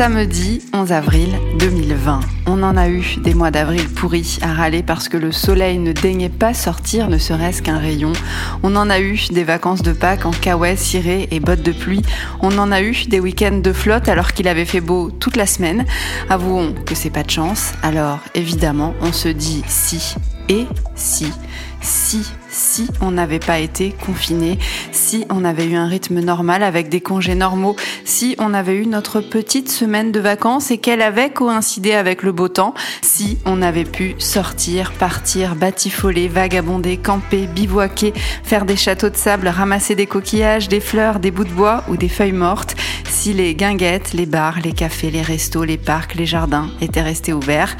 Samedi 11 avril 2020. On en a eu des mois d'avril pourris à râler parce que le soleil ne daignait pas sortir ne serait-ce qu'un rayon. On en a eu des vacances de Pâques en caouet, ciré et bottes de pluie. On en a eu des week-ends de flotte alors qu'il avait fait beau toute la semaine. Avouons que c'est pas de chance. Alors évidemment, on se dit si et si si, si on n'avait pas été confiné, si on avait eu un rythme normal avec des congés normaux, si on avait eu notre petite semaine de vacances et qu'elle avait coïncidé avec le beau temps, si on avait pu sortir, partir, batifoler, vagabonder, camper, bivouaquer, faire des châteaux de sable, ramasser des coquillages, des fleurs, des bouts de bois ou des feuilles mortes, si les guinguettes, les bars, les cafés, les restos, les parcs, les jardins étaient restés ouverts,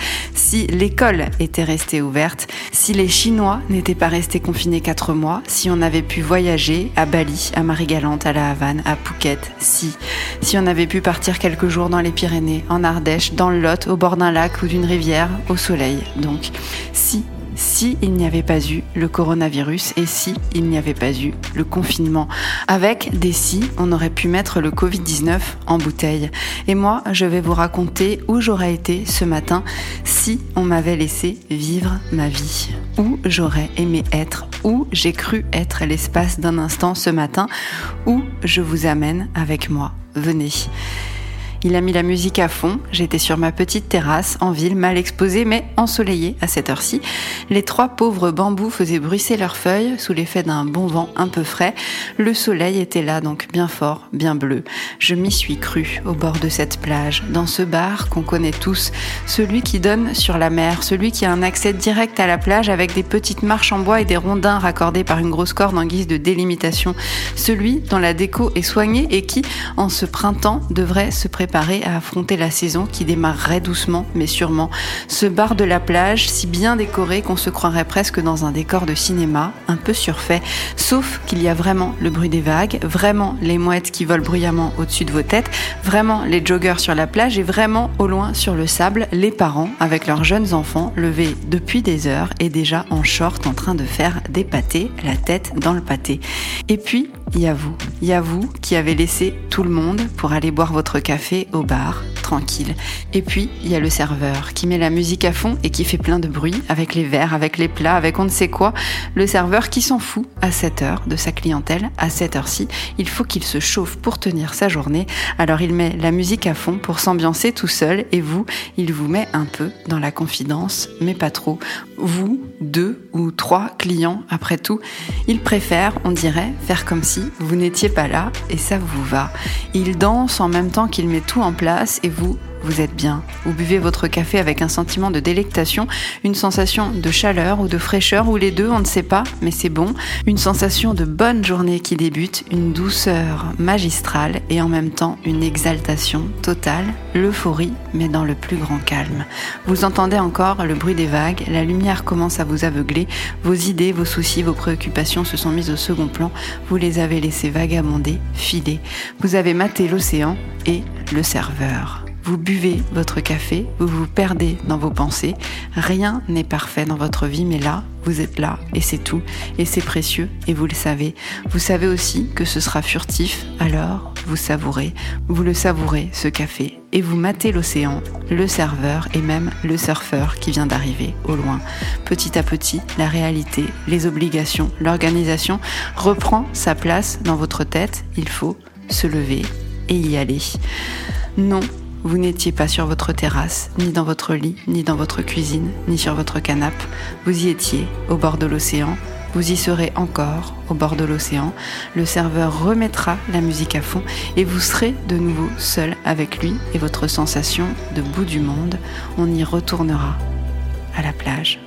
si l'école était restée ouverte, si les Chinois n'étaient pas restés confinés quatre mois, si on avait pu voyager à Bali, à Marie-Galante, à La Havane, à Phuket, si, si on avait pu partir quelques jours dans les Pyrénées, en Ardèche, dans le Lot, au bord d'un lac ou d'une rivière, au soleil, donc, si si il n'y avait pas eu le coronavirus et si il n'y avait pas eu le confinement. Avec des si, on aurait pu mettre le Covid-19 en bouteille. Et moi, je vais vous raconter où j'aurais été ce matin si on m'avait laissé vivre ma vie. Où j'aurais aimé être, où j'ai cru être l'espace d'un instant ce matin, où je vous amène avec moi. Venez. Il a mis la musique à fond. J'étais sur ma petite terrasse, en ville, mal exposée, mais ensoleillée à cette heure-ci. Les trois pauvres bambous faisaient bruisser leurs feuilles sous l'effet d'un bon vent un peu frais. Le soleil était là, donc bien fort, bien bleu. Je m'y suis cru au bord de cette plage, dans ce bar qu'on connaît tous, celui qui donne sur la mer, celui qui a un accès direct à la plage avec des petites marches en bois et des rondins raccordés par une grosse corde en guise de délimitation, celui dont la déco est soignée et qui, en ce printemps, devrait se préparer à affronter la saison qui démarrerait doucement mais sûrement. Ce bar de la plage, si bien décoré qu'on se croirait presque dans un décor de cinéma, un peu surfait, sauf qu'il y a vraiment le bruit des vagues, vraiment les mouettes qui volent bruyamment au-dessus de vos têtes, vraiment les joggers sur la plage et vraiment au loin sur le sable, les parents avec leurs jeunes enfants levés depuis des heures et déjà en short en train de faire des pâtés, la tête dans le pâté. Et puis, y a vous, y vous qui avez laissé tout le monde pour aller boire votre café au bar, Et puis, il y a le serveur qui met la musique à fond et qui fait plein de bruit avec les verres, avec les plats, avec on ne sait quoi. Le serveur qui s'en fout à cette heure de sa clientèle, à cette heure-ci. Il faut qu'il se chauffe pour tenir sa journée. Alors il met la musique à fond pour s'ambiancer tout seul et vous, il vous met un peu dans la confidence, mais pas trop. Vous, deux ou trois clients, après tout, il préfère, on dirait, faire comme si vous n'étiez pas là et ça vous va. Il danse en même temps qu'il met tout en place et vous, vous êtes bien. Vous buvez votre café avec un sentiment de délectation, une sensation de chaleur ou de fraîcheur, ou les deux, on ne sait pas, mais c'est bon. Une sensation de bonne journée qui débute, une douceur magistrale et en même temps une exaltation totale, l'euphorie, mais dans le plus grand calme. Vous entendez encore le bruit des vagues, la lumière commence à vous aveugler, vos idées, vos soucis, vos préoccupations se sont mises au second plan, vous les avez laissés vagabonder, filer. Vous avez maté l'océan et le serveur. Vous buvez votre café, vous vous perdez dans vos pensées. Rien n'est parfait dans votre vie, mais là, vous êtes là et c'est tout. Et c'est précieux et vous le savez. Vous savez aussi que ce sera furtif, alors vous savourez. Vous le savourez, ce café. Et vous matez l'océan, le serveur et même le surfeur qui vient d'arriver au loin. Petit à petit, la réalité, les obligations, l'organisation reprend sa place dans votre tête. Il faut se lever et y aller. Non, vous n'étiez pas sur votre terrasse, ni dans votre lit, ni dans votre cuisine, ni sur votre canapé. Vous y étiez, au bord de l'océan. Vous y serez encore, au bord de l'océan. Le serveur remettra la musique à fond et vous serez de nouveau seul avec lui et votre sensation de bout du monde. On y retournera à la plage.